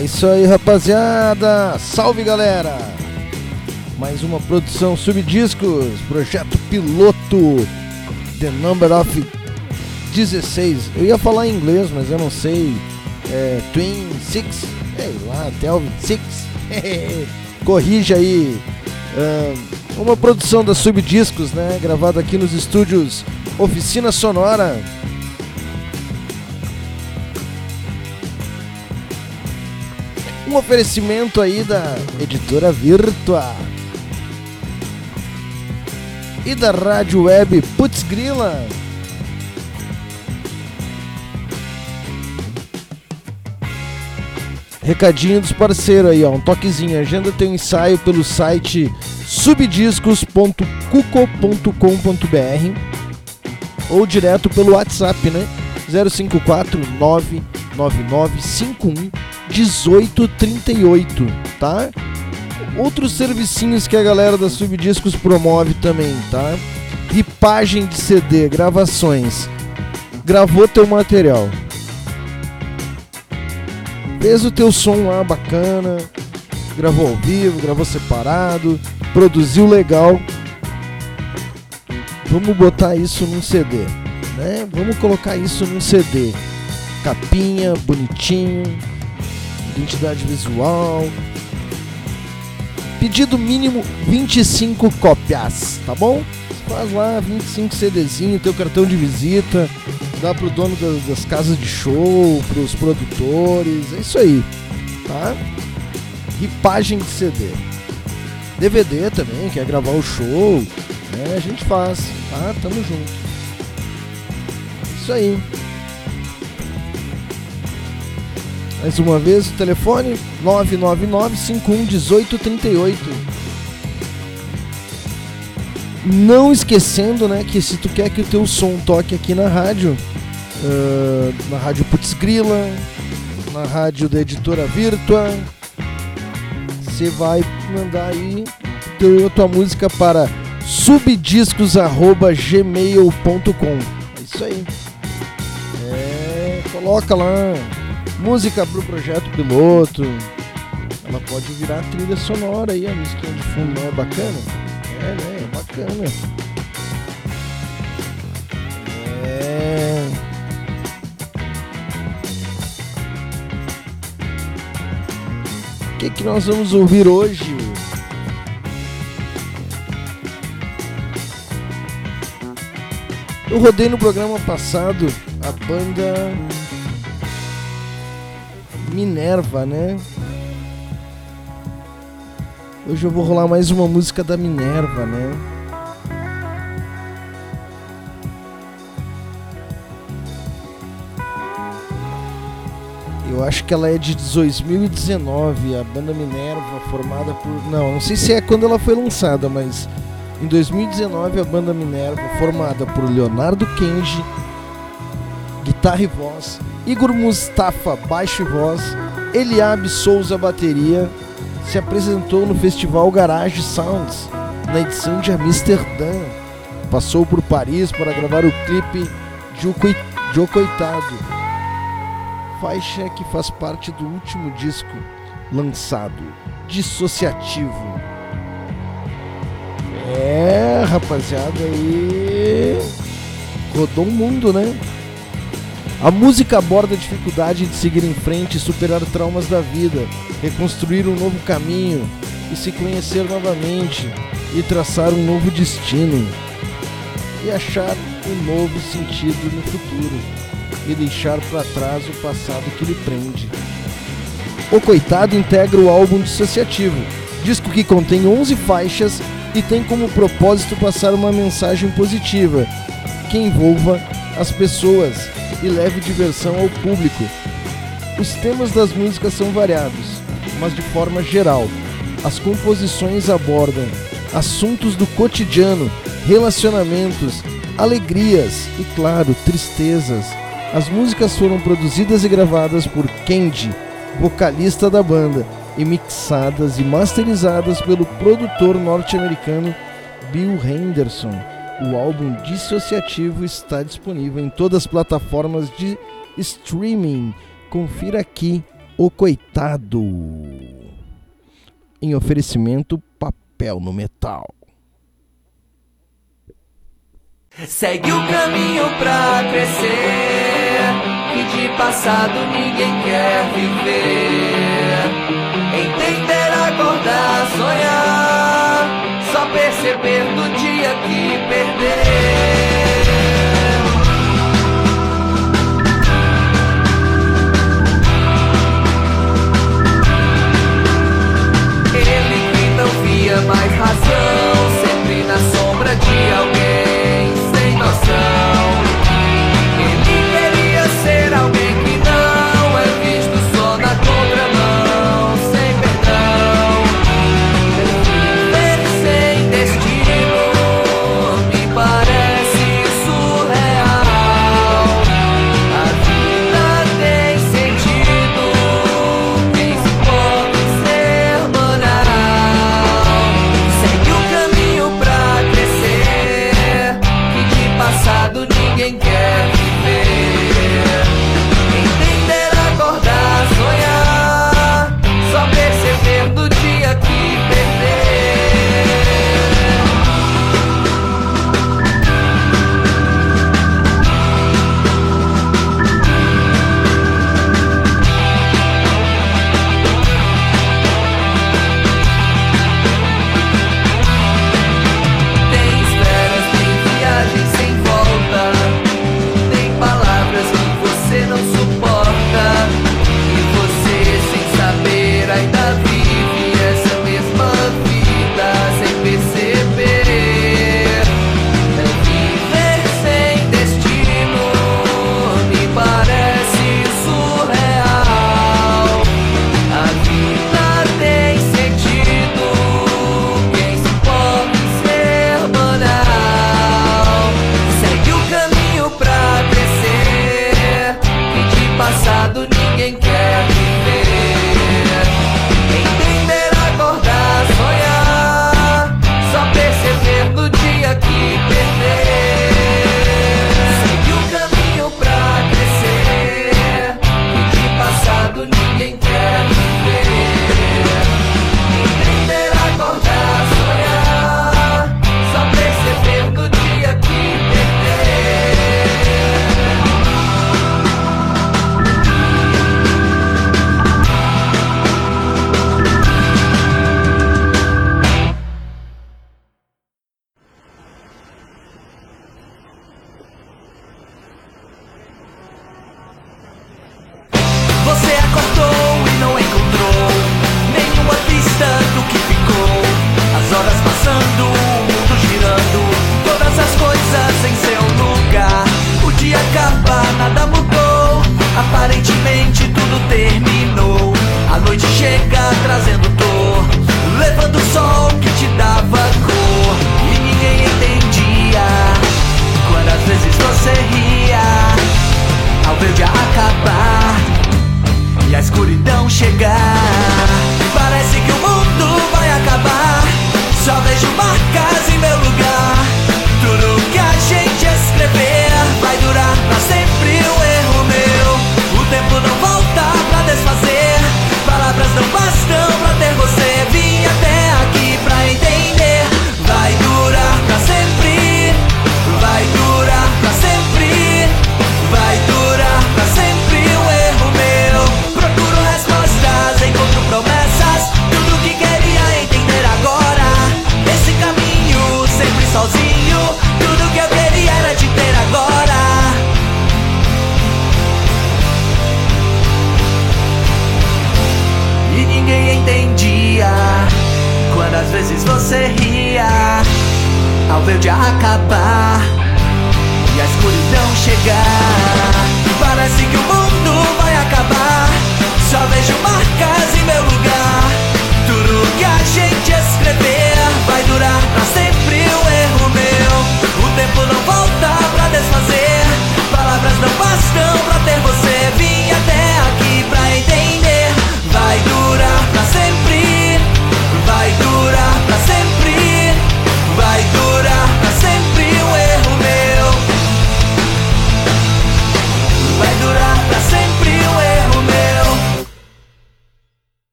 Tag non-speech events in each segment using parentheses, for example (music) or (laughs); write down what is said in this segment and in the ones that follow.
É isso aí, rapaziada. Salve, galera. Mais uma produção Subdiscos, projeto piloto The Number of 16. Eu ia falar em inglês, mas eu não sei. É, Twin Six, sei lá, Telvin Six. (laughs) Corrija aí. uma produção da Subdiscos, né? Gravada aqui nos estúdios Oficina Sonora. Um oferecimento aí da editora Virtua e da rádio web Putz Grila. Recadinho dos parceiros aí, ó, um toquezinho. Agenda teu ensaio pelo site subdiscos.cuco.com.br ou direto pelo WhatsApp, né? 054 99951 1838, tá? Outros servicinhos que a galera da Subdiscos promove também, tá? Ripagem de CD, gravações. Gravou teu material. Fez o teu som lá bacana, gravou ao vivo, gravou separado, produziu legal. Vamos botar isso num CD, né? Vamos colocar isso num CD. Capinha, bonitinho, identidade visual. Pedido mínimo 25 cópias, tá bom? Faz lá 25 CDzinho, teu cartão de visita, dá pro dono das, das casas de show, pros produtores, é isso aí, tá? Ripagem de CD. DVD também, quer gravar o show, né? A gente faz, tá? Tamo junto. Isso aí. Mais uma vez o telefone 999 511838. Não esquecendo, né, que se tu quer que o teu som toque aqui na rádio, uh, na rádio Putz Grila, na rádio da editora Virtua, você vai mandar aí teu, tua música para subdiscos@gmail.com. É isso aí. É, coloca lá música pro projeto piloto. Ela pode virar trilha sonora aí, a música de fundo, não é bacana? É, né? É bacana. É. O que, que nós vamos ouvir hoje? Eu rodei no programa passado a banda Minerva, né? Hoje eu vou rolar mais uma música da Minerva, né? Eu acho que ela é de 2019, a banda Minerva, formada por. Não, não sei se é quando ela foi lançada, mas em 2019 a banda Minerva, formada por Leonardo Kenji, guitarra e voz, Igor Mustafa, baixo e voz, Eliabe Souza, bateria, se apresentou no festival Garage Sounds, na edição de Amsterdã. Passou por Paris para gravar o clipe de O Coitado, faixa que faz parte do último disco lançado, Dissociativo. É, rapaziada, aí rodou o mundo, né? A música aborda a dificuldade de seguir em frente e superar traumas da vida, reconstruir um novo caminho e se conhecer novamente e traçar um novo destino e achar um novo sentido no futuro e deixar para trás o passado que lhe prende. O Coitado integra o álbum Dissociativo, disco que contém 11 faixas e tem como propósito passar uma mensagem positiva que envolva as pessoas e leve diversão ao público. Os temas das músicas são variados, mas de forma geral, as composições abordam assuntos do cotidiano, relacionamentos, alegrias e, claro, tristezas. As músicas foram produzidas e gravadas por Kendi, vocalista da banda, e mixadas e masterizadas pelo produtor norte-americano Bill Henderson. O álbum dissociativo está disponível em todas as plataformas de streaming. Confira aqui O Coitado. Em oferecimento papel no metal. Segue o caminho pra crescer, que de passado ninguém quer viver. Entender, acordar, sonhar, só perceber do dia que perdeu. Ele que não via mais razão, sempre na sombra de alguém sem noção.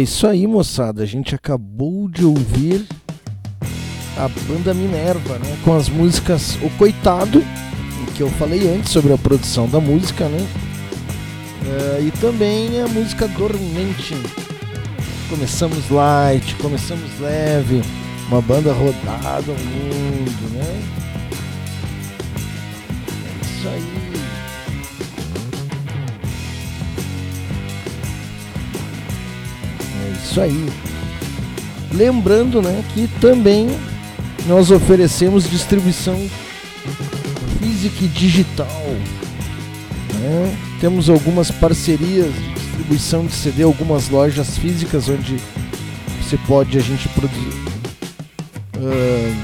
Isso aí, moçada. A gente acabou de ouvir a banda Minerva, né? Com as músicas O Coitado, que eu falei antes sobre a produção da música, né? É, e também a música Dormente. Começamos light, começamos leve, uma banda rodada ao mundo, né? É isso aí. Isso aí. Lembrando, né, que também nós oferecemos distribuição física e digital. Né? Temos algumas parcerias de distribuição de CD, algumas lojas físicas onde você pode a gente produzir. Uh,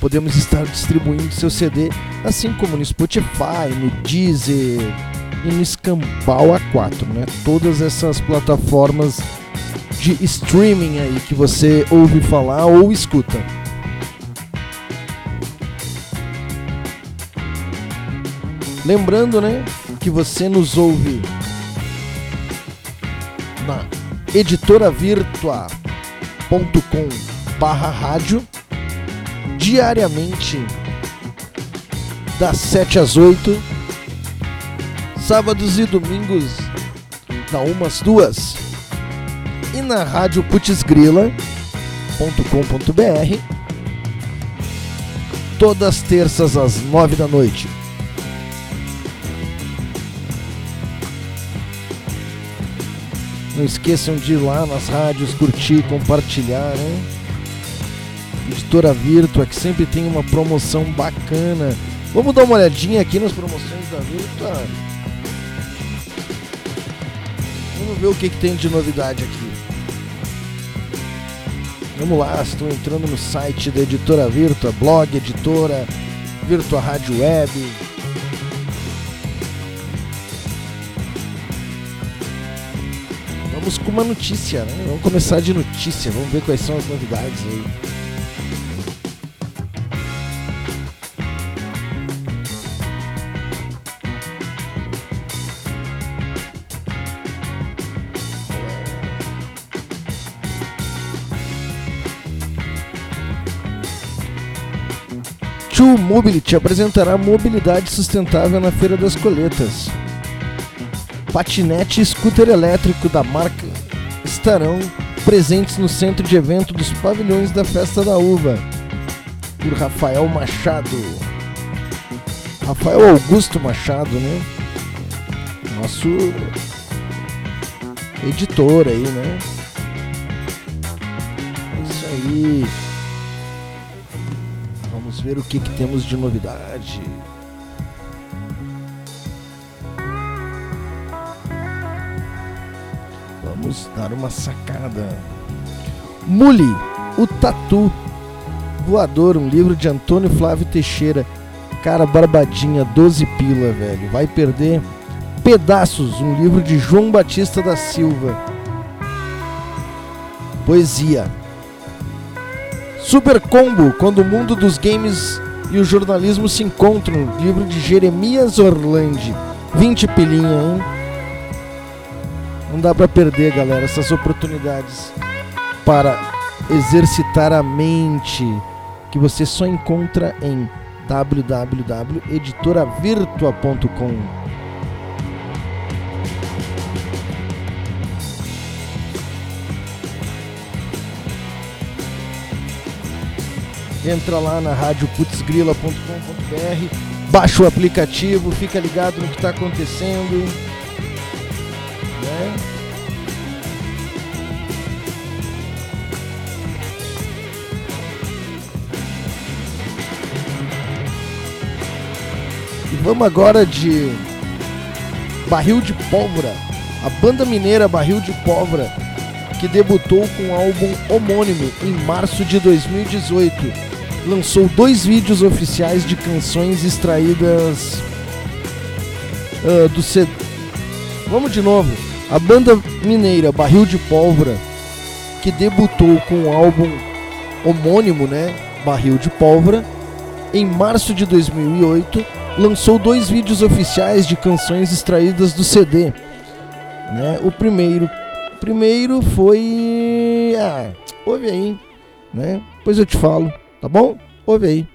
podemos estar distribuindo seu CD, assim como no Spotify, no Deezer e no Escambau A4, né? Todas essas plataformas de streaming aí que você ouve falar ou escuta. Lembrando, né, que você nos ouve na editoravirtua.com barra rádio diariamente das 7 às 8 sábados e domingos da umas duas e na rádio putzgrila.com.br todas terças às nove da noite. Não esqueçam de ir lá nas rádios, curtir, compartilhar, né? Editora Virtua, que sempre tem uma promoção bacana. Vamos dar uma olhadinha aqui nas promoções da Virtua. Vamos ver o que, que tem de novidade aqui. Vamos lá, estou entrando no site da Editora Virtua, blog Editora, Virtua Rádio Web. Vamos com uma notícia, né? Vamos começar de notícia, vamos ver quais são as novidades aí. True Mobility apresentará mobilidade sustentável na Feira das Coletas. Patinete e scooter elétrico da marca estarão presentes no centro de evento dos pavilhões da Festa da Uva, por Rafael Machado. Rafael Augusto Machado, né? Nosso editor aí, né? É isso aí ver o que, que temos de novidade. Vamos dar uma sacada. Muli, o Tatu Voador, um livro de Antônio Flávio Teixeira. Cara, barbadinha, 12 pila, velho. Vai perder Pedaços, um livro de João Batista da Silva. Poesia. Super Combo, quando o mundo dos games e o jornalismo se encontram. Livro de Jeremias Orlandi. 20 pilinha, hein? Não dá para perder, galera, essas oportunidades para exercitar a mente que você só encontra em www.editoravirtua.com. entra lá na radioputzgrila.com.br, baixa o aplicativo, fica ligado no que está acontecendo. Né? E vamos agora de Barril de Pólvora. A banda mineira Barril de Pólvora que debutou com o álbum homônimo em março de 2018. Lançou dois vídeos oficiais de canções extraídas uh, do CD. Vamos de novo. A banda mineira Barril de Pólvora, que debutou com o álbum homônimo, né? Barril de Pólvora, em março de 2008, lançou dois vídeos oficiais de canções extraídas do CD. Né? O primeiro Primeiro foi. Ah, ouve aí, né? Depois eu te falo, tá bom? Ouve aí.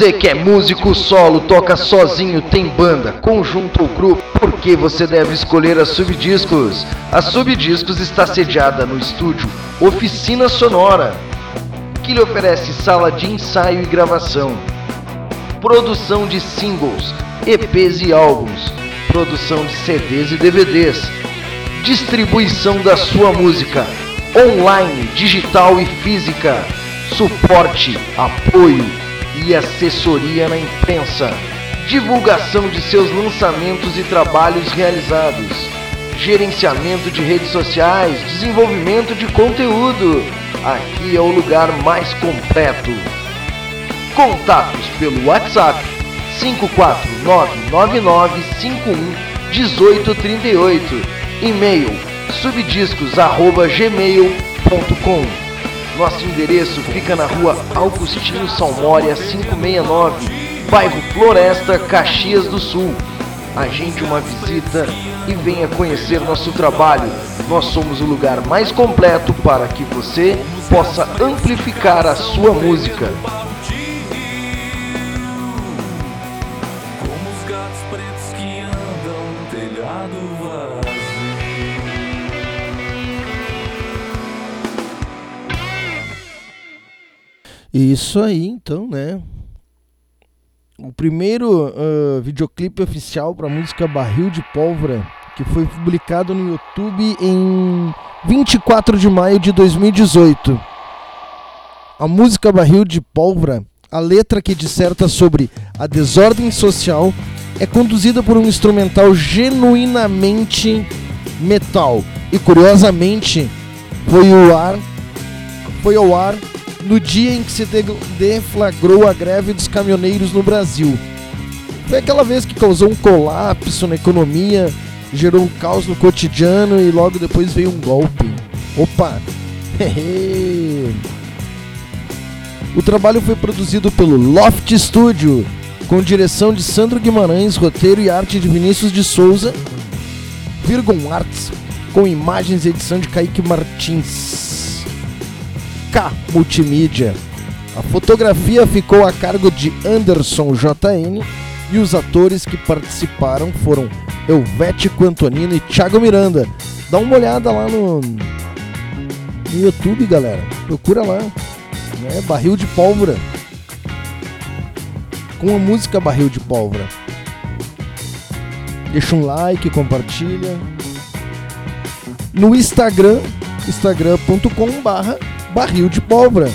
Você que é músico solo, toca sozinho, tem banda, conjunto ou grupo, por que você deve escolher a Subdiscos? A Subdiscos está sediada no estúdio Oficina Sonora, que lhe oferece sala de ensaio e gravação, produção de singles, EPs e álbuns, produção de CDs e DVDs, distribuição da sua música, online, digital e física suporte, apoio e assessoria na imprensa, divulgação de seus lançamentos e trabalhos realizados, gerenciamento de redes sociais, desenvolvimento de conteúdo. Aqui é o lugar mais completo. Contatos pelo WhatsApp 54999511838. E-mail subdiscos@gmail.com. Nosso endereço fica na rua Augustinho Salmória 569, bairro Floresta, Caxias do Sul. Agende uma visita e venha conhecer nosso trabalho. Nós somos o lugar mais completo para que você possa amplificar a sua música. Isso aí, então, né? O primeiro ah, videoclipe oficial para a música Barril de Pólvora, que foi publicado no YouTube em 24 de maio de 2018. A música Barril de Pólvora, a letra que disserta sobre a desordem social, é conduzida por um instrumental genuinamente metal. E curiosamente, foi o ar foi ao ar no dia em que se de- deflagrou a greve dos caminhoneiros no Brasil. Foi aquela vez que causou um colapso na economia, gerou um caos no cotidiano e logo depois veio um golpe. Opa! (laughs) o trabalho foi produzido pelo Loft Studio, com direção de Sandro Guimarães, roteiro e arte de Vinícius de Souza, Virgon Arts, com imagens e edição de Kaique Martins. K Multimídia. A fotografia ficou a cargo de Anderson JN e os atores que participaram foram Helvético Antonino e Thiago Miranda. Dá uma olhada lá no, no YouTube, galera. Procura lá. Né? Barril de Pólvora. Com a música Barril de Pólvora. Deixa um like, compartilha. No Instagram, instagram.com barra barril de pólvora.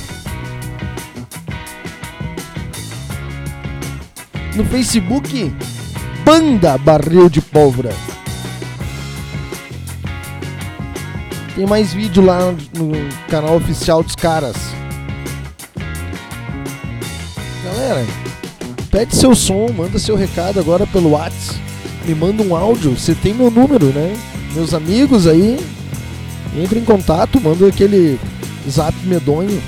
No Facebook, Banda Barril de Pólvora. Tem mais vídeo lá no canal oficial dos caras. Galera, pede seu som, manda seu recado agora pelo WhatsApp. Me manda um áudio, você tem meu número, né? Meus amigos aí, entre em contato, manda aquele zap medonho,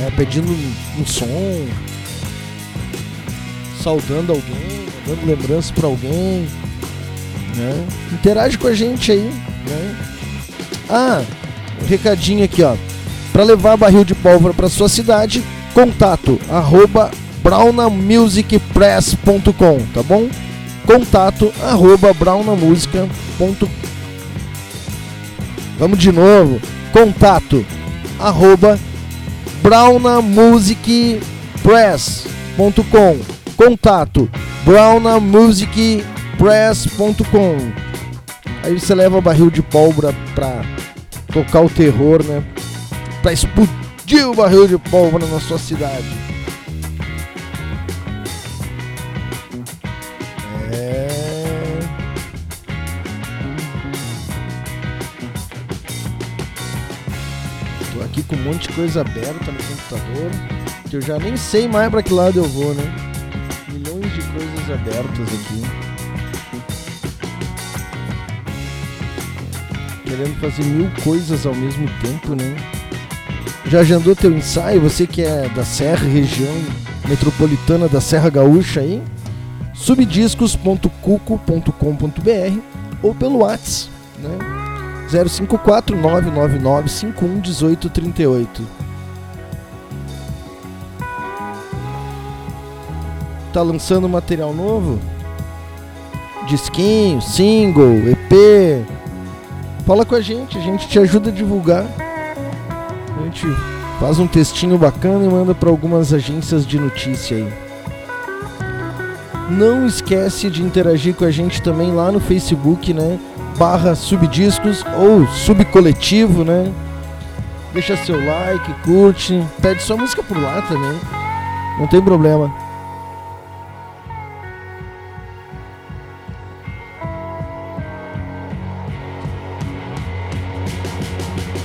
é, pedindo um, som, saudando alguém, dando lembrança pra alguém, né? Interage com a gente aí, né? Ah, um recadinho aqui, ó. Pra levar barril de pólvora pra sua cidade, contato arroba brownamusicpress.com, tá bom? Contato arroba brownamusica.com Vamos de novo. Contato arroba brownamusicpress.com Contato brownamusicpress.com Aí você leva barril de pólvora pra tocar o terror, né? Pra explodir o barril de pólvora na sua cidade. Monte de coisa aberta no computador, que eu já nem sei mais pra que lado eu vou, né? Milhões de coisas abertas aqui. Querendo fazer mil coisas ao mesmo tempo, né? Já agendou teu ensaio? Você que é da Serra, região metropolitana da Serra Gaúcha aí? subdiscos.cuco.com.br ou pelo WhatsApp, né? 054 999 51 18 38. Tá lançando material novo? Disquinho, single, EP. Fala com a gente, a gente te ajuda a divulgar. A gente faz um textinho bacana e manda para algumas agências de notícia aí. Não esquece de interagir com a gente também lá no Facebook, né? barra subdiscos ou subcoletivo, né? Deixa seu like, curte, pede sua música por lá também. Não tem problema.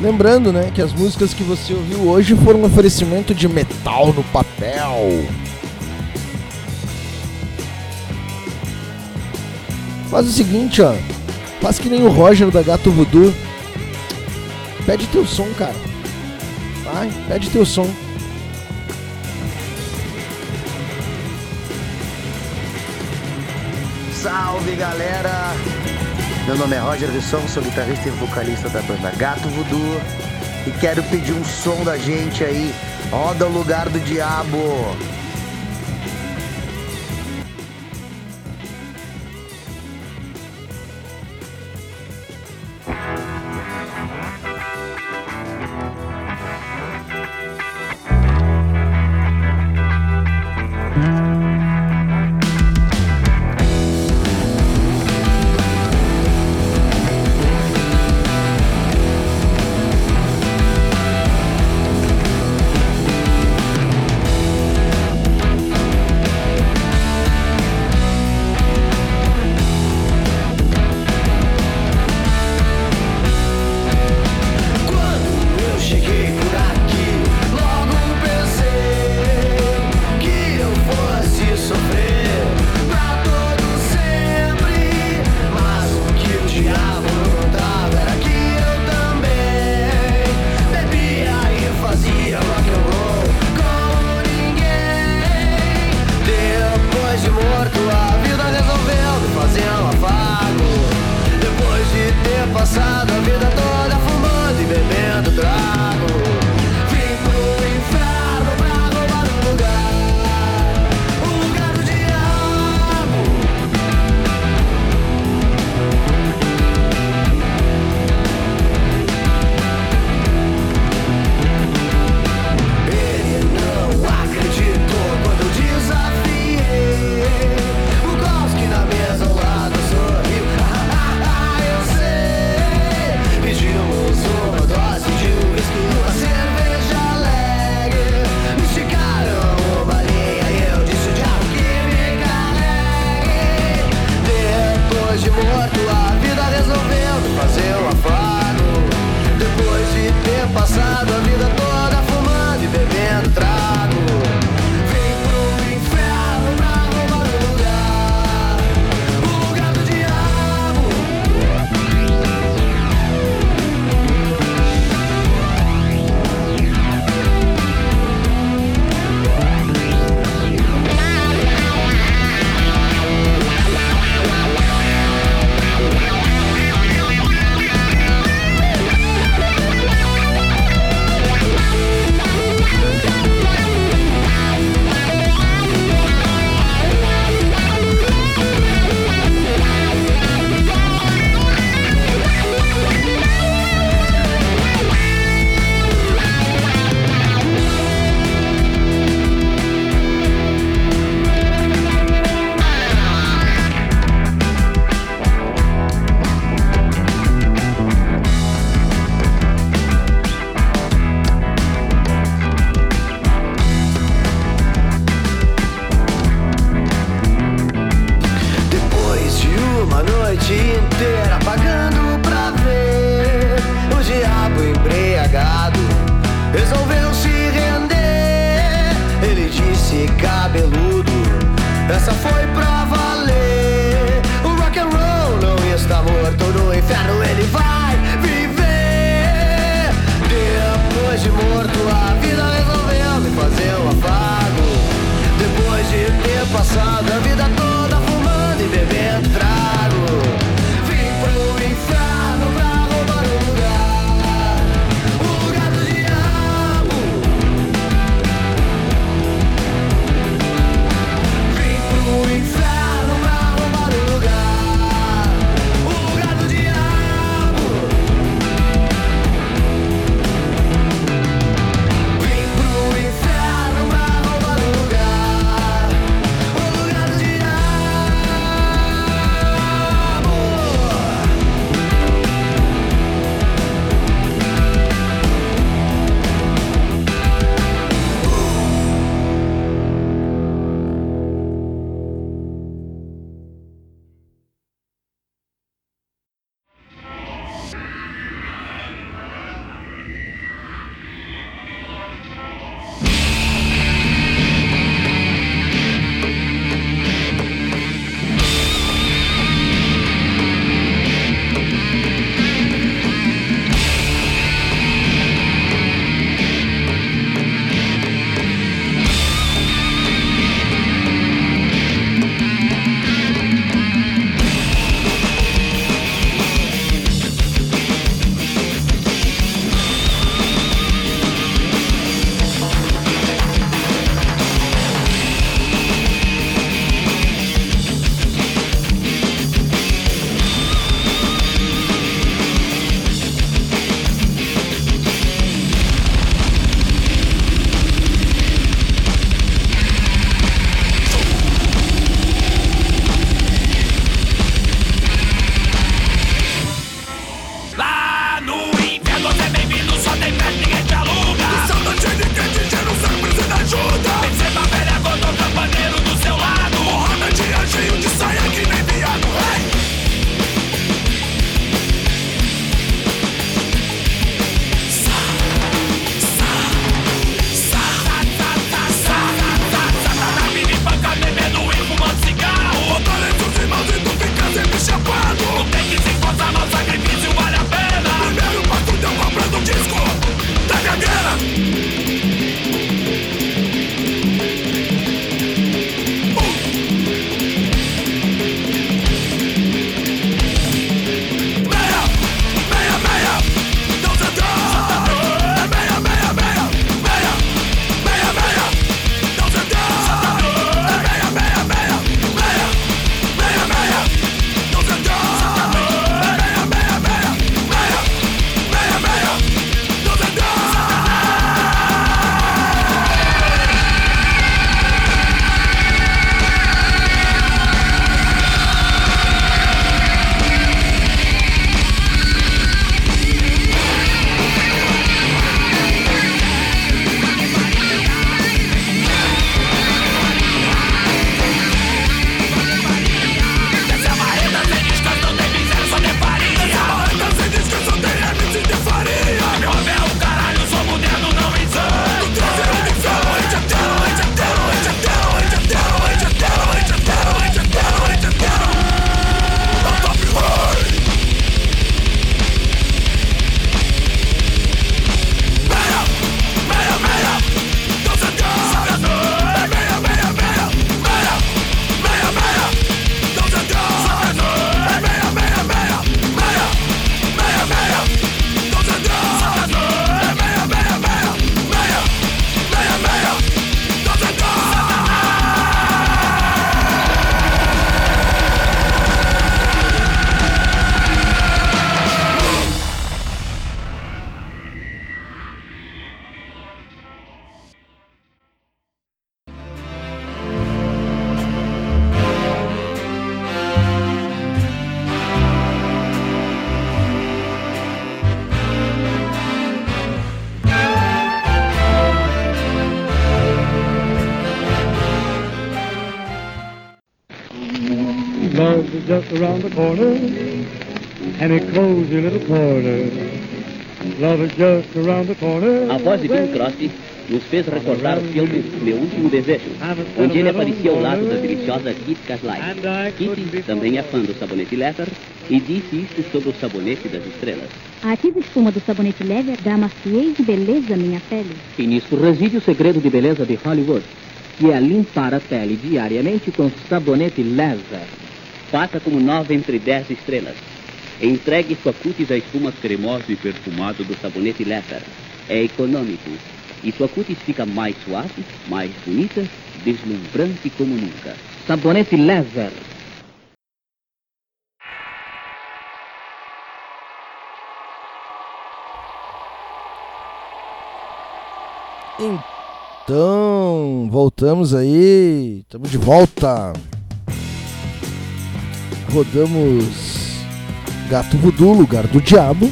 Lembrando, né, que as músicas que você ouviu hoje foram um oferecimento de metal no papel. Faz o seguinte, ó. Faz que nem o Roger da Gato Voodoo. Pede teu som, cara. Vai, pede teu som. Salve galera! Meu nome é Roger Visson, sou guitarrista e vocalista da banda Gato Voodoo e quero pedir um som da gente aí. Roda o lugar do diabo! Just around the corner, any cozy little corner. Love is just around the corner. A voz de Bing Crosby nos fez recordar o filme Meu Último Desejo, onde ele aparecia ao lado da deliciosa Kit Caslay. Kitty também é fã do sabonete Leather e disse isto sobre o sabonete das estrelas. A ativa espuma do sabonete leve dá maciez e beleza à minha pele. E nisso reside o segredo de beleza de Hollywood, que é limpar a pele diariamente com sabonete Leather. Faça como nove entre dez estrelas. Entregue sua cutis à espuma cremosa e perfumada do sabonete Leather. É econômico. E sua cutis fica mais suave, mais bonita, deslumbrante como nunca. Sabonete Leather. Então, voltamos aí. Estamos de volta. Rodamos Gato Voodoo, lugar do diabo.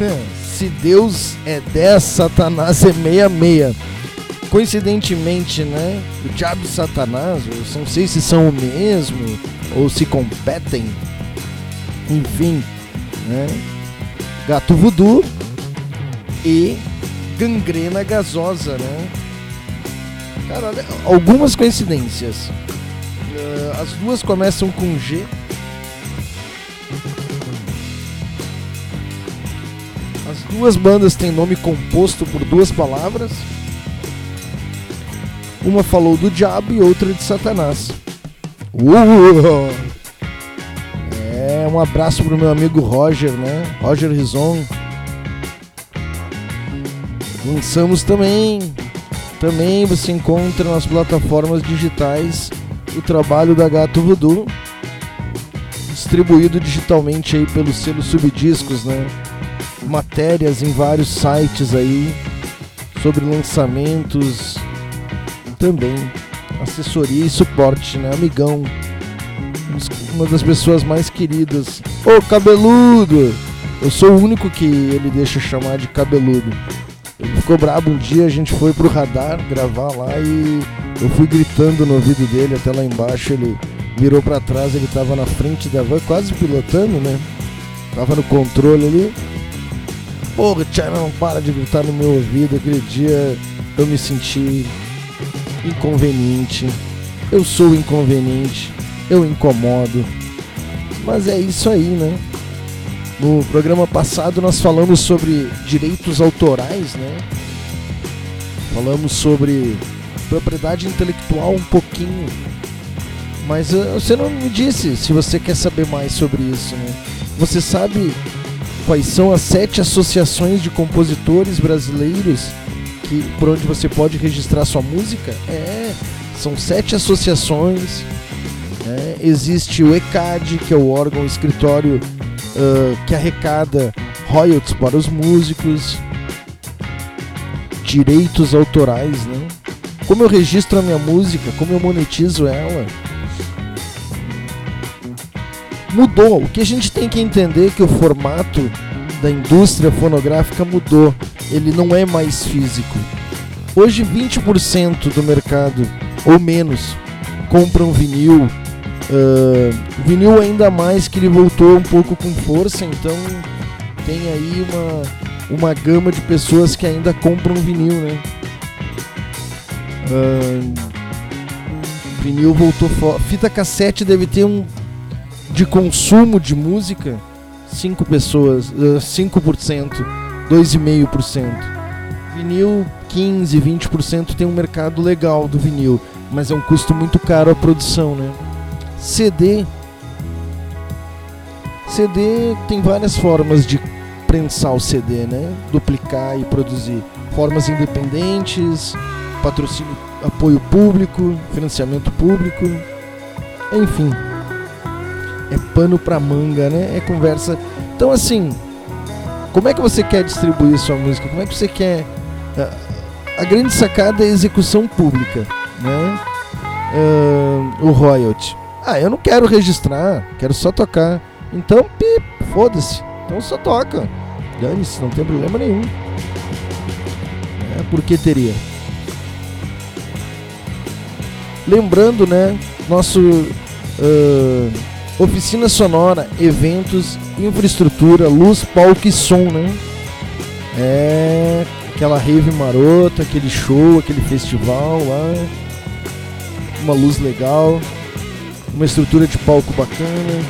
É, Se Deus é 10, Satanás é 66. Coincidentemente, né? O diabo e Satanás, eu não sei se são o mesmo ou se competem. Enfim, né? Gato Voodoo e gangrena gasosa, né? Cara, algumas coincidências. Ah, as duas começam com G. As duas bandas têm nome composto por duas palavras. Uma falou do diabo e outra de Satanás. Uh! É, um abraço pro meu amigo Roger, né? Roger Rison. Lançamos também. Também você encontra nas plataformas digitais o trabalho da Gato Voodoo, distribuído digitalmente aí pelo selo Subdiscos, né? Matérias em vários sites aí sobre lançamentos, também assessoria e suporte, né? Amigão, uma das pessoas mais queridas. Ô cabeludo! Eu sou o único que ele deixa chamar de cabeludo. Ele ficou brabo um dia, a gente foi pro radar gravar lá e eu fui gritando no ouvido dele até lá embaixo. Ele virou pra trás, ele tava na frente da van, quase pilotando, né? Tava no controle ali. Porra, Tchau, não para de gritar no meu ouvido. Aquele dia eu me senti inconveniente. Eu sou inconveniente, eu incomodo. Mas é isso aí, né? No programa passado nós falamos sobre direitos autorais, né? Falamos sobre propriedade intelectual um pouquinho. Mas uh, você não me disse se você quer saber mais sobre isso, né? Você sabe quais são as sete associações de compositores brasileiros que por onde você pode registrar sua música? É, são sete associações. né? Existe o ECAD, que é o órgão escritório ah, que arrecada royalties para os músicos, direitos autorais, né? Como eu registro a minha música, como eu monetizo ela. Mudou. O que a gente tem que entender é que o formato da indústria fonográfica mudou. Ele não é mais físico. Hoje 20% do mercado ou menos compram vinil. Ah, vinil ainda mais que ele voltou um pouco com força, então tem aí uma, uma gama de pessoas que ainda compram vinil, né? Ah, vinil voltou fo- Fita cassete deve ter um de consumo de música 5 pessoas, ah, 5%, 2,5%. Vinil 15, 20% tem um mercado legal do vinil, mas é um custo muito caro a produção, né? CD CD tem várias formas de prensar o CD, né? Duplicar e produzir. Formas independentes, patrocínio, apoio público, financiamento público, enfim. É pano pra manga, né? É conversa. Então assim, como é que você quer distribuir sua música? Como é que você quer a- a grande sacada é a execução pública, né? Ah, o royalty. Ah, eu não quero registrar, quero só tocar. Então, pip, foda-se. Então só toca. Dane-se, não tem problema nenhum. É, por que teria? Lembrando, né? Nosso ah, oficina sonora, eventos, infraestrutura, luz, palco e som, né? É aquela rave marota, aquele show, aquele festival lá. Uma luz legal, uma estrutura de palco bacana,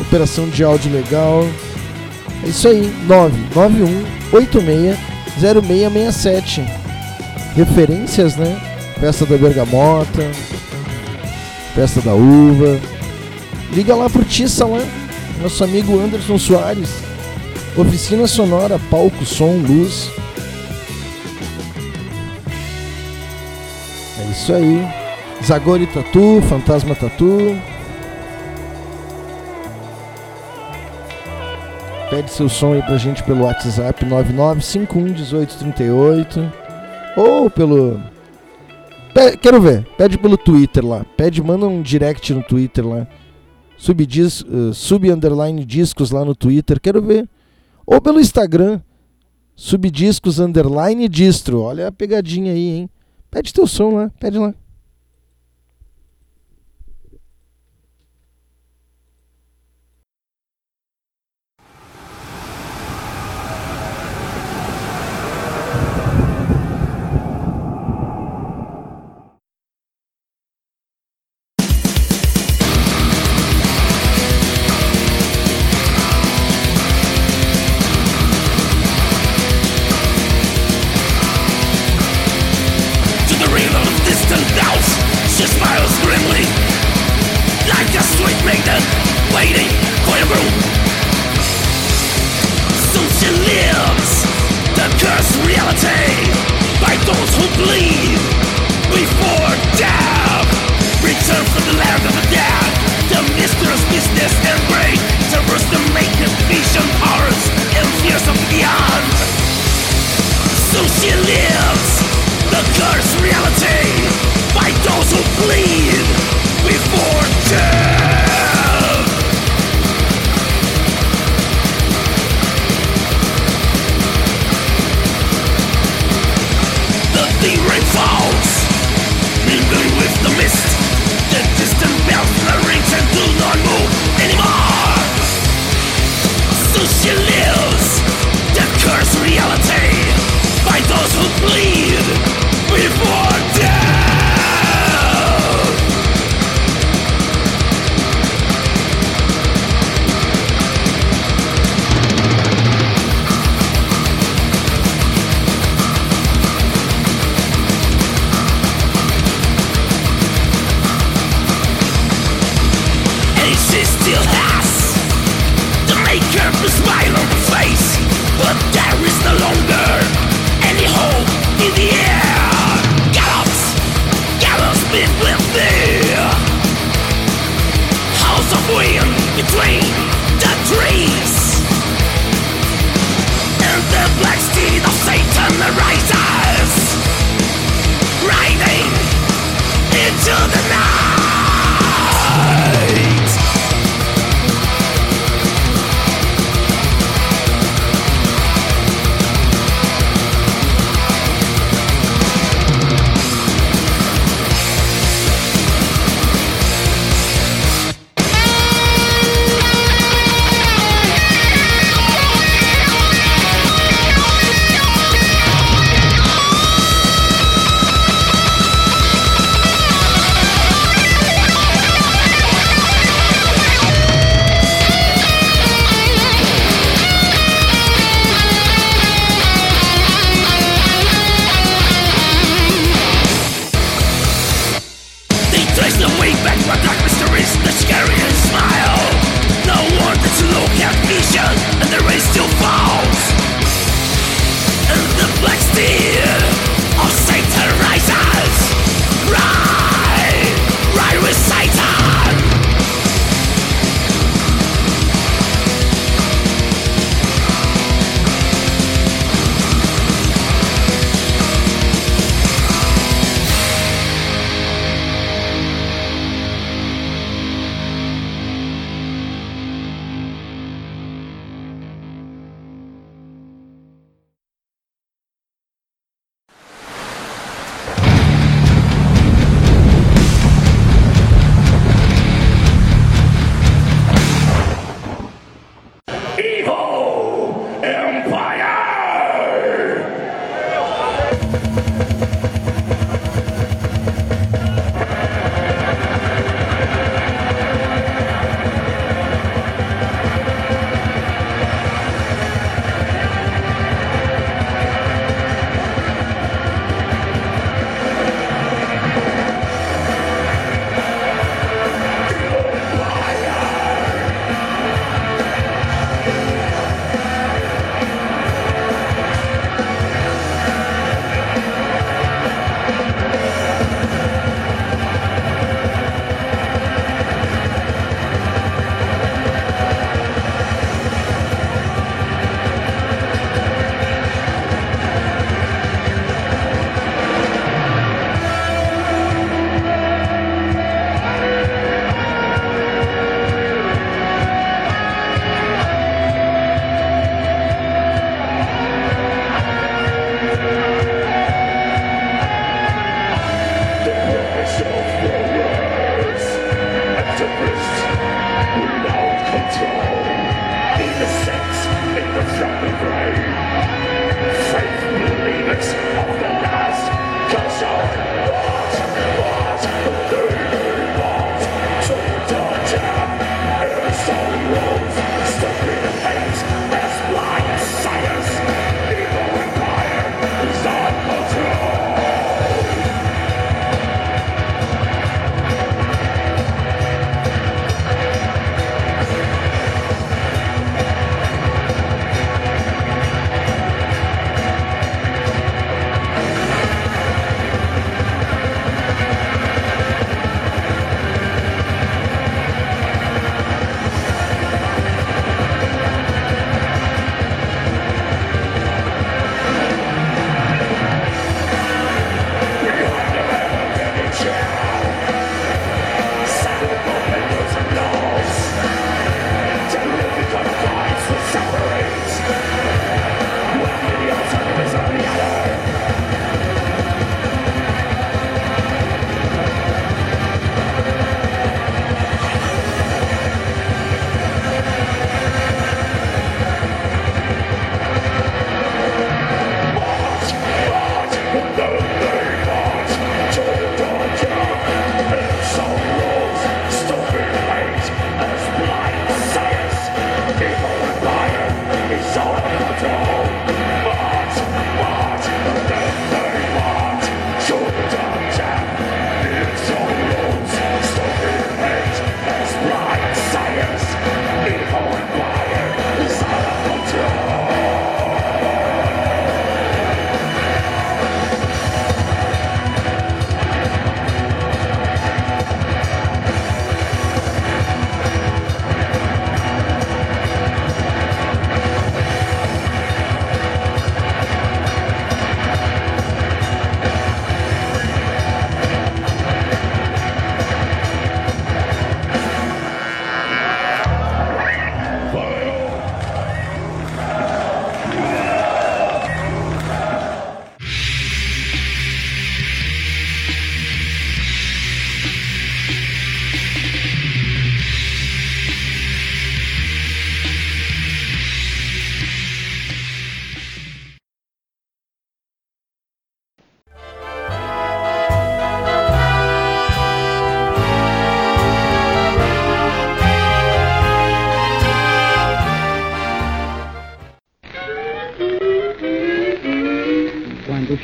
operação de áudio legal. É isso aí, 991860667. Referências, né? Festa da Bergamota, Festa da Uva. Liga lá pro Tissa lá, nosso amigo Anderson Soares. Oficina sonora, palco, som, luz. É isso aí. Zagori Tatu, Fantasma Tatu. Pede seu som aí pra gente pelo WhatsApp 99511838 ou pelo Pe- Quero ver, pede pelo Twitter lá. Pede, manda um direct no Twitter lá. Subdis, eh, sub underline discos lá no Twitter, quero ver. Ou pelo Instagram, subdiscos underline distro. Olha a pegadinha aí, hein? Pede teu som lá, pede lá. Smile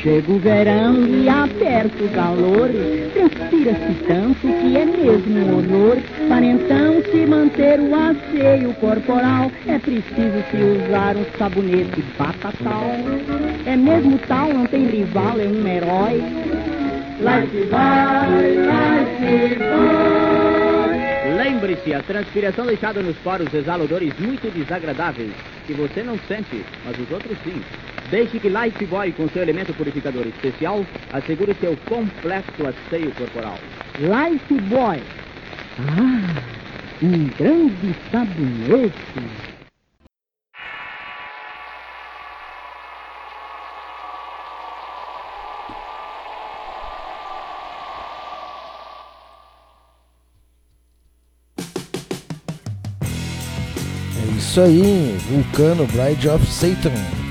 chega o verão e aperta o calor, transpira-se tanto que é mesmo um horror. Para então se manter o asseio corporal, é preciso se usar um sabonete batatal. É mesmo tal, não tem rival, é um herói. Life boy, life boy. Lembre-se, a transpiração deixada nos poros exala odores muito desagradáveis, que você não sente, mas os outros sim. Deixe que Lifebuoy, com seu elemento purificador especial, assegure seu completo asseio corporal. Life Boy. Ah, um grande sabonete. É isso aí, Vulcano, Bride of Satan.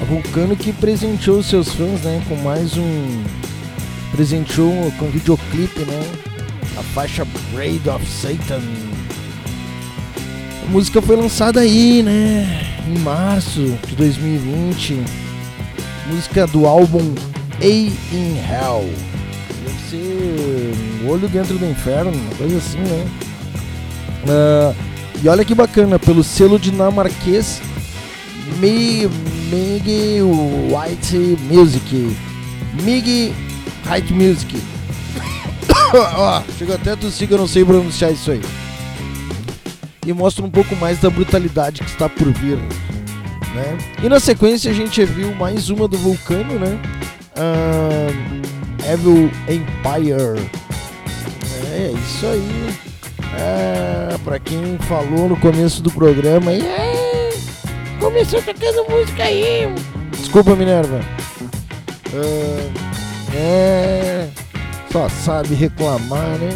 A Vulcano que presenteou seus fãs, né, com mais um presenteou com videoclipe, né, a faixa Bride of Satan. A música foi lançada aí, né, em março de 2020. Música do álbum A in Hell. Deve ser um olho dentro do inferno, uma coisa assim, né? Ah, e olha que bacana, pelo selo dinamarquês Mi, Mig White Music. Mig White Music. (coughs) Ó, chega até a tossir que eu não sei pronunciar isso aí. E mostra um pouco mais da brutalidade que está por vir. Né? E na sequência a gente viu mais uma do Vulcano, né? Ah, Evil Empire. É, isso aí. É, pra quem falou no começo do programa é, começou tocando música aí. Desculpa, Minerva. Ah, é, só sabe reclamar, né?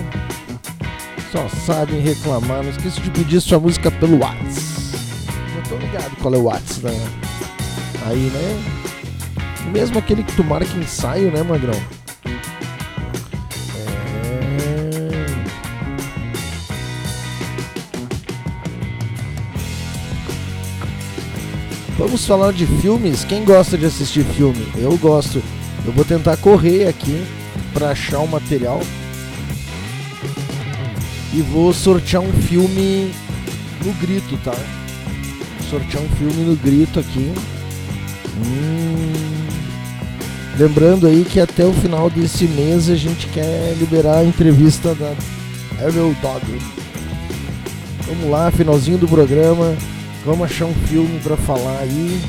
Só sabem reclamar. Não esqueça de pedir sua música pelo Whats. Não tô ligado qual é o Whats, né? Aí, né? Mesmo aquele que tu marca ensaio, né, Magrão? Vamos falar de filmes? Quem gosta de assistir filme? Eu gosto. Eu vou tentar correr aqui para achar o material e vou sortear um filme no grito, tá? Sortear um filme no grito aqui. Hum. Lembrando aí que até o final desse mês a gente quer liberar a entrevista da Evil Dog. Vamos lá, finalzinho do programa. Vamos achar um filme pra falar aí.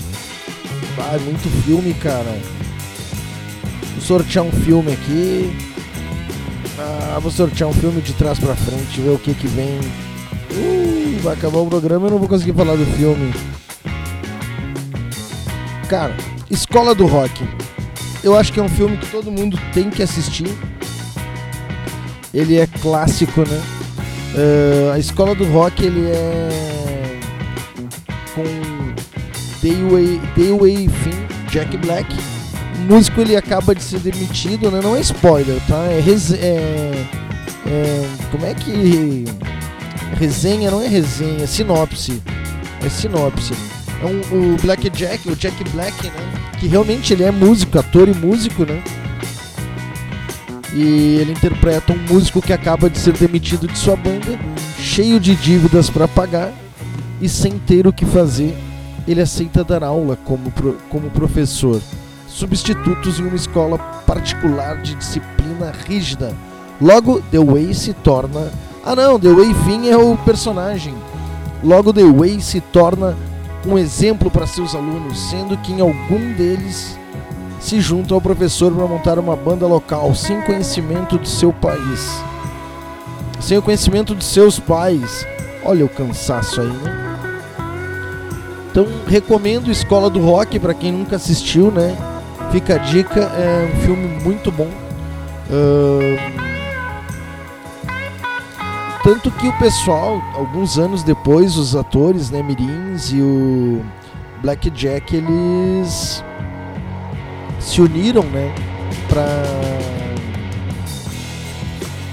Ah, muito filme, cara. Vou sortear um filme aqui. Ah, vou sortear um filme de trás pra frente, ver o que que vem. Uh, vai acabar o programa eu não vou conseguir falar do filme. Cara, Escola do Rock. Eu acho que é um filme que todo mundo tem que assistir. Ele é clássico, né? Uh, a Escola do Rock, ele é com Dewey Finn, Jack Black. O músico ele acaba de ser demitido, né? Não é spoiler, tá? É, reze é, é como é que resenha não é resenha, é sinopse. É sinopse. É um, o Black Jack, o Jack Black, né? Que realmente ele é músico, ator e músico, né? E ele interpreta um músico que acaba de ser demitido de sua banda, cheio de dívidas para pagar e sem ter o que fazer, ele aceita dar aula como, como professor, substitutos em uma escola particular de disciplina rígida. Logo, The Way se torna. Ah, não, The Way Finn é o personagem. Logo, The Way se torna um exemplo para seus alunos, sendo que em algum deles se junta ao professor para montar uma banda local sem conhecimento de seu país. Sem o conhecimento de seus pais. Olha o cansaço aí, né? Então recomendo Escola do Rock para quem nunca assistiu, né? Fica a dica, é um filme muito bom. Uh... Tanto que o pessoal, alguns anos depois, os atores, né, Mirins e o Black Jack, eles se uniram, né, para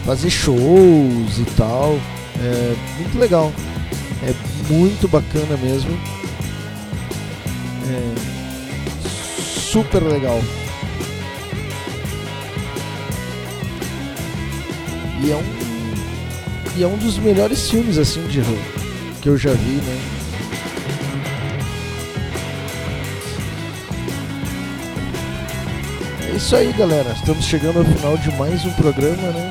fazer shows e tal. É muito legal. É muito bacana mesmo. É super legal. E é um e é um dos melhores filmes assim de que eu já vi, né? É isso aí, galera. Estamos chegando ao final de mais um programa, né?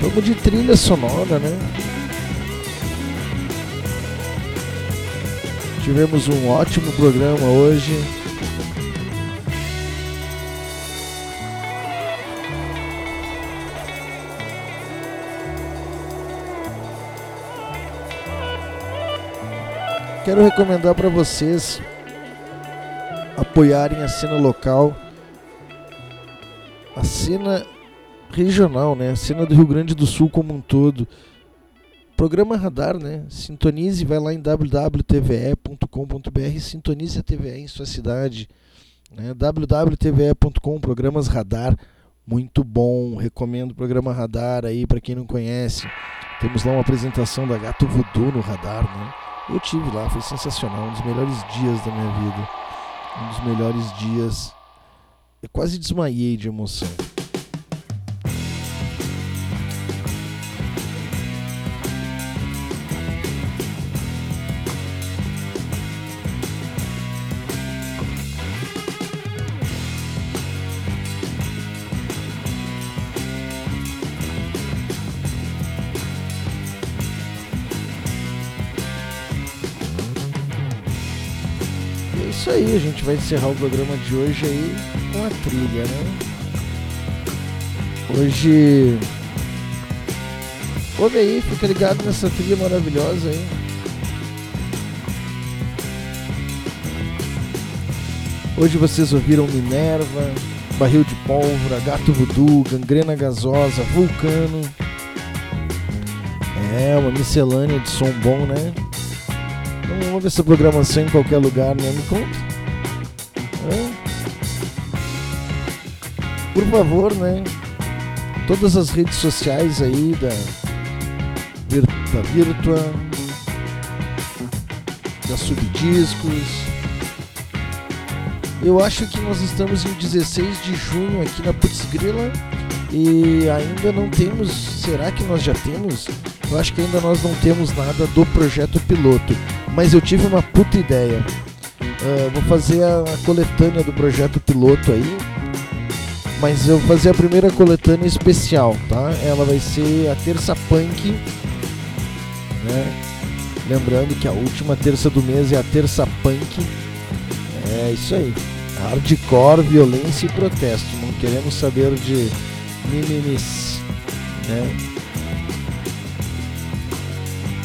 Vamos de trilha sonora, né? Tivemos um ótimo programa hoje. Quero recomendar para vocês apoiarem a cena local, a cena regional, né? A cena do Rio Grande do Sul como um todo. Programa Radar, né? Sintonize, vai lá em www.tve.com.br, sintonize a TVE em sua cidade. Né? www.tve.com, programas Radar, muito bom. Recomendo o programa Radar aí para quem não conhece. Temos lá uma apresentação da Gato Voodoo no Radar, né? Eu tive lá, foi sensacional, um dos melhores dias da minha vida. Um dos melhores dias. Eu quase desmaiei de emoção. Aí, a gente vai encerrar o programa de hoje aí com a trilha, né? Hoje. Ouve aí, fica ligado nessa trilha maravilhosa aí. Hoje vocês ouviram Minerva, Barril de Pólvora, Gato Voodoo, Gangrena Gasosa, Vulcano. É, uma miscelânea de som bom, né? Não ouve essa programação em qualquer lugar, né? Me conta. É. Por favor, né? Todas as redes sociais aí da, da Virtua, da Subdiscos. Eu acho que nós estamos em 16 de junho aqui na Putz Grila e ainda não temos. Será que nós já temos? Eu acho que ainda nós não temos nada do projeto piloto, mas eu tive uma puta ideia. Uh, vou fazer a coletânea do projeto piloto aí, mas eu vou fazer a primeira coletânea especial, tá? Ela vai ser a terça punk, né? Lembrando que a última terça do mês é a terça punk. É isso aí. Hardcore, violência e protesto. Não queremos saber de mimimis, né?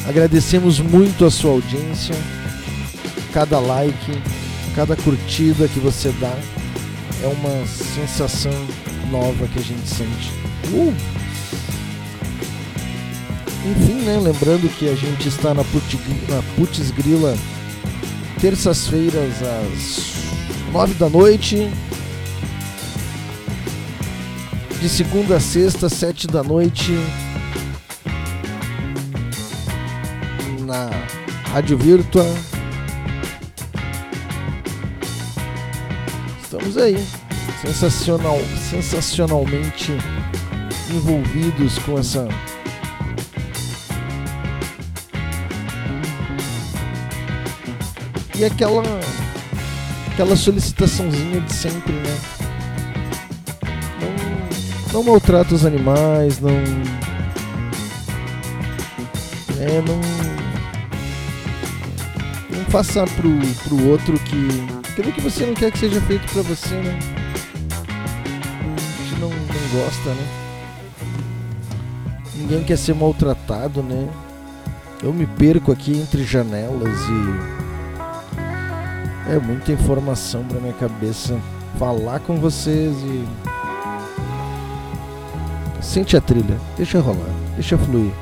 Agradecemos muito a sua audiência, cada like, cada curtida que você dá é uma sensação nova que a gente sente. Uh! Enfim, né? Lembrando que a gente está na, Put, na Putz Grila terças-feiras às nove da noite. De segunda a sexta, sete da noite. Na Rádio Virtua. Estamos aí. Sensacional, sensacionalmente envolvidos com essa e aquela aquela solicitaçãozinha de sempre, né? Não, não maltrata os animais, não é, não faça pro, pro outro que aquilo que você não quer que seja feito para você, né? A gente não, não gosta, né? Ninguém quer ser maltratado, né? Eu me perco aqui entre janelas e é muita informação pra minha cabeça falar com vocês e. Sente a trilha, deixa rolar, deixa fluir.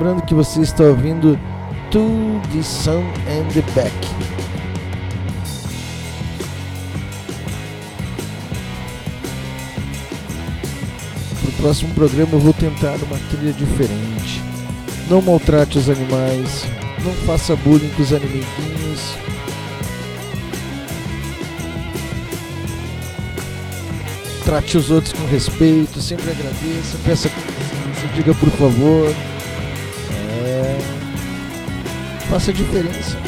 Lembrando que você está ouvindo To the Sun and the Back. Próximo programa eu vou tentar uma trilha diferente. Não maltrate os animais, não faça bullying com os animiguinhos. Trate os outros com respeito, sempre agradeça, peça, diga por favor. Faça a diferença.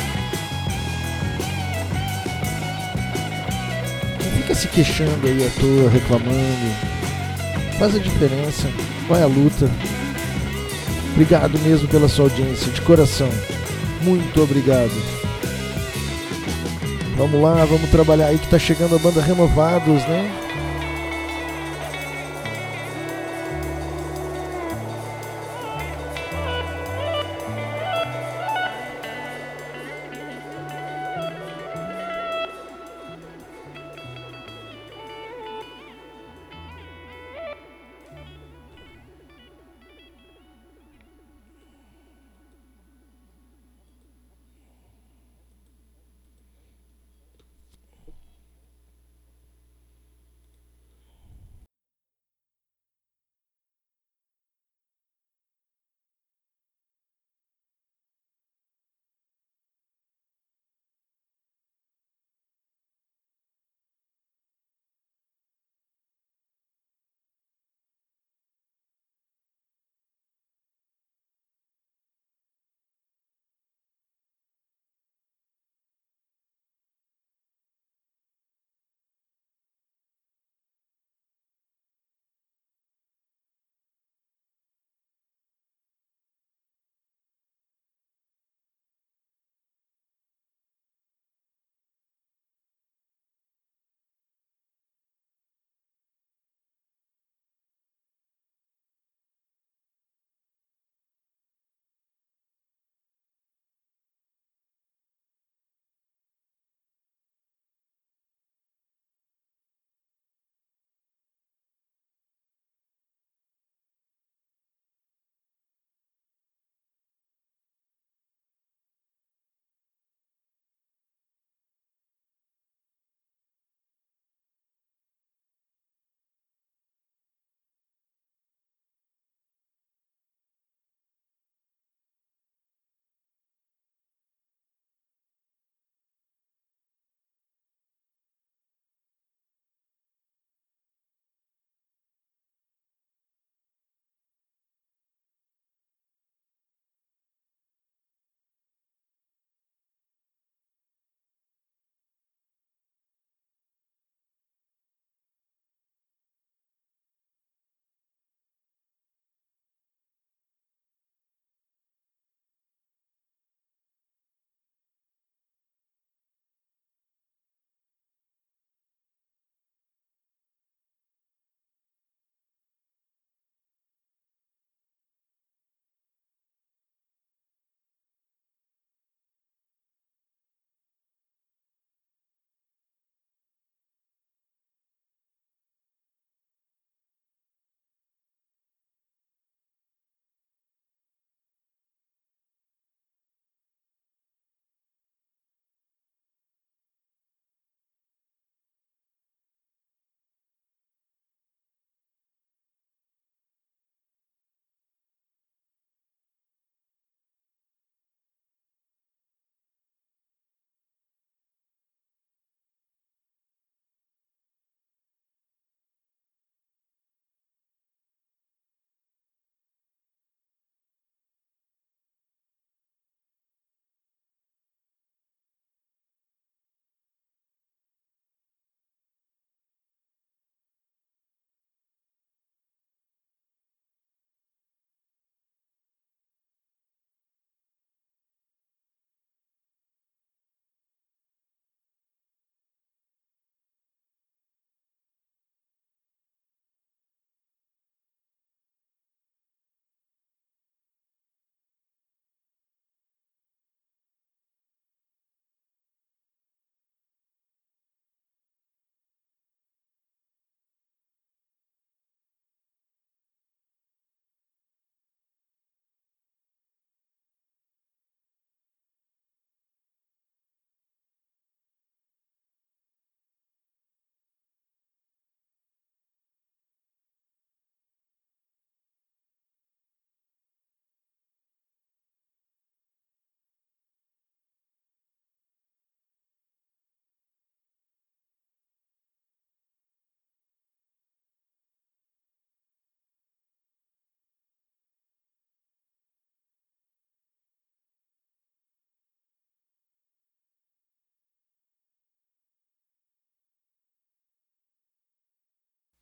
Não fica se queixando aí à toa, reclamando. Faz a diferença. Vai à luta. Obrigado mesmo pela sua audiência, de coração. Muito obrigado. Vamos lá, vamos trabalhar aí que tá chegando a banda Renovados, né?